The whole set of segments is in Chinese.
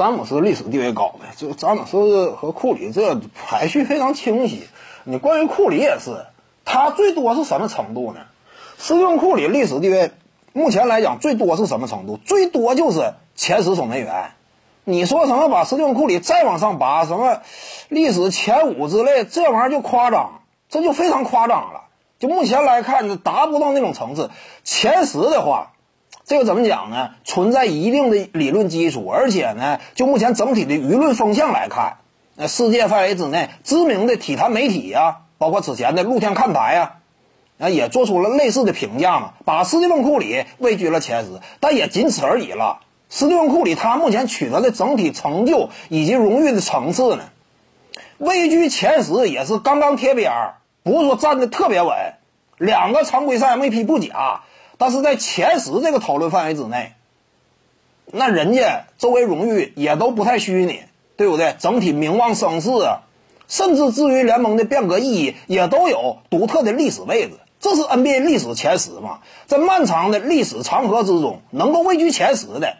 詹姆斯历史地位高呗，就詹姆斯和库里这排序非常清晰。你关于库里也是，他最多是什么程度呢？斯蒂芬库里历史地位目前来讲最多是什么程度？最多就是前十守门员。你说什么把斯蒂芬库里再往上拔，什么历史前五之类，这玩意儿就夸张，这就非常夸张了。就目前来看，达不到那种层次。前十的话。这个怎么讲呢？存在一定的理论基础，而且呢，就目前整体的舆论风向来看，那世界范围之内知名的体坛媒体呀，包括此前的露天看台呀，啊，也做出了类似的评价嘛，把斯蒂芬库里位居了前十，但也仅此而已了。斯蒂芬库里他目前取得的整体成就以及荣誉的层次呢，位居前十也是刚刚贴边儿，不是说站的特别稳，两个常规赛 MVP 不假。但是在前十这个讨论范围之内，那人家周围荣誉也都不太虚拟，对不对？整体名望声势，甚至至于联盟的变革意义，也都有独特的历史位置。这是 NBA 历史前十嘛？在漫长的历史长河之中，能够位居前十的，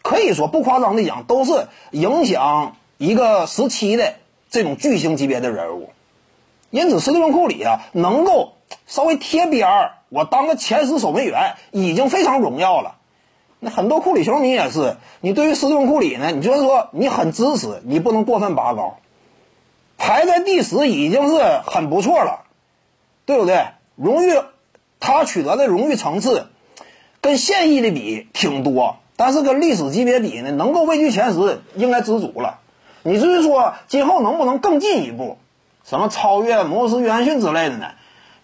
可以说不夸张的讲，都是影响一个时期的这种巨星级别的人物。因此，斯蒂芬库里啊，能够稍微贴边儿。我当个前十守门员已经非常荣耀了，那很多库里球迷也是。你对于斯蒂芬库里呢？你就是说你很支持，你不能过分拔高。排在第十已经是很不错了，对不对？荣誉，他取得的荣誉层次跟现役的比挺多，但是跟历史级别比呢，能够位居前十应该知足了。你至于说今后能不能更进一步，什么超越摩斯约翰逊之类的呢？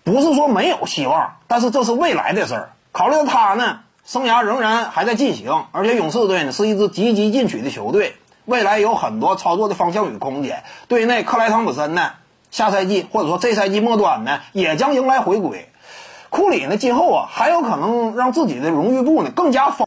不是说没有希望，但是这是未来的事儿。考虑到他呢，生涯仍然还在进行，而且勇士队呢是一支积极进取的球队，未来有很多操作的方向与空间。队内克莱汤普森呢，下赛季或者说这赛季末端呢，也将迎来回归。库里呢，今后啊还有可能让自己的荣誉部呢更加丰。